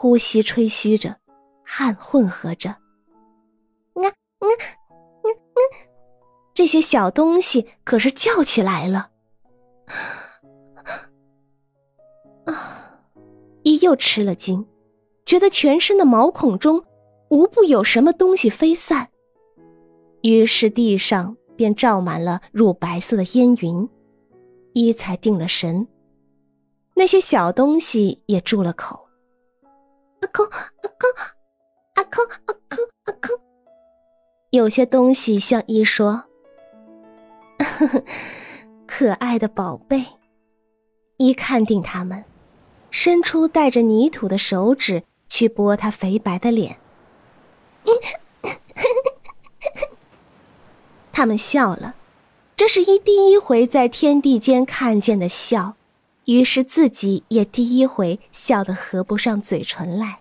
呼吸吹嘘着，汗混合着。嗯嗯嗯嗯，这些小东西可是叫起来了。啊！伊又吃了惊，觉得全身的毛孔中无不有什么东西飞散，于是地上便罩满了乳白色的烟云。伊才定了神，那些小东西也住了口。有些东西向一说：“ 可爱的宝贝。”一看定他们。伸出带着泥土的手指去拨他肥白的脸，他们笑了，这是一第一回在天地间看见的笑，于是自己也第一回笑得合不上嘴唇来。